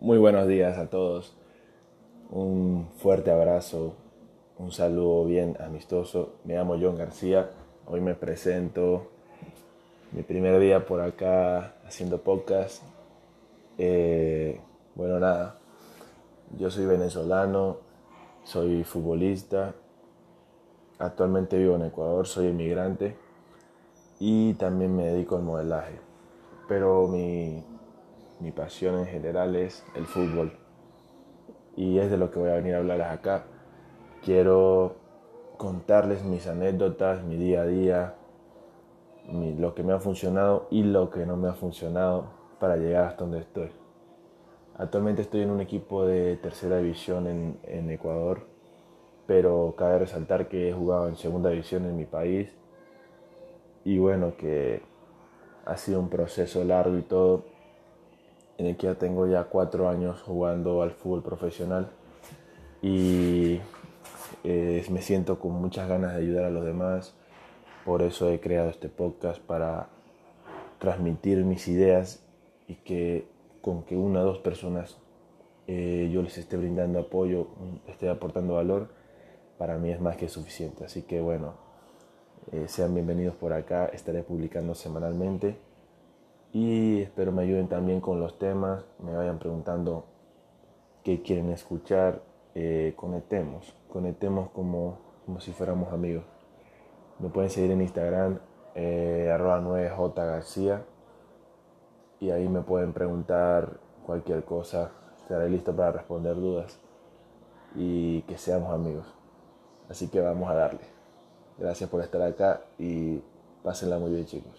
Muy buenos días a todos. Un fuerte abrazo, un saludo bien amistoso. Me llamo John García. Hoy me presento. Mi primer día por acá haciendo podcast. Eh, bueno, nada. Yo soy venezolano, soy futbolista. Actualmente vivo en Ecuador, soy inmigrante y también me dedico al modelaje. Pero mi mi pasión en general es el fútbol. Y es de lo que voy a venir a hablar acá. Quiero contarles mis anécdotas, mi día a día, lo que me ha funcionado y lo que no me ha funcionado para llegar hasta donde estoy. Actualmente estoy en un equipo de tercera división en Ecuador, pero cabe resaltar que he jugado en segunda división en mi país y bueno, que ha sido un proceso largo y todo, en el que ya tengo ya cuatro años jugando al fútbol profesional y eh, me siento con muchas ganas de ayudar a los demás. Por eso he creado este podcast para transmitir mis ideas y que con que una o dos personas eh, yo les esté brindando apoyo, esté aportando valor, para mí es más que suficiente. Así que bueno, eh, sean bienvenidos por acá, estaré publicando semanalmente y espero me ayuden también con los temas, me vayan preguntando qué quieren escuchar, eh, conectemos, conectemos como, como si fuéramos amigos. Me pueden seguir en Instagram, eh, arroba 9J García, y ahí me pueden preguntar cualquier cosa, estaré listo para responder dudas y que seamos amigos. Así que vamos a darle. Gracias por estar acá y pásenla muy bien chicos.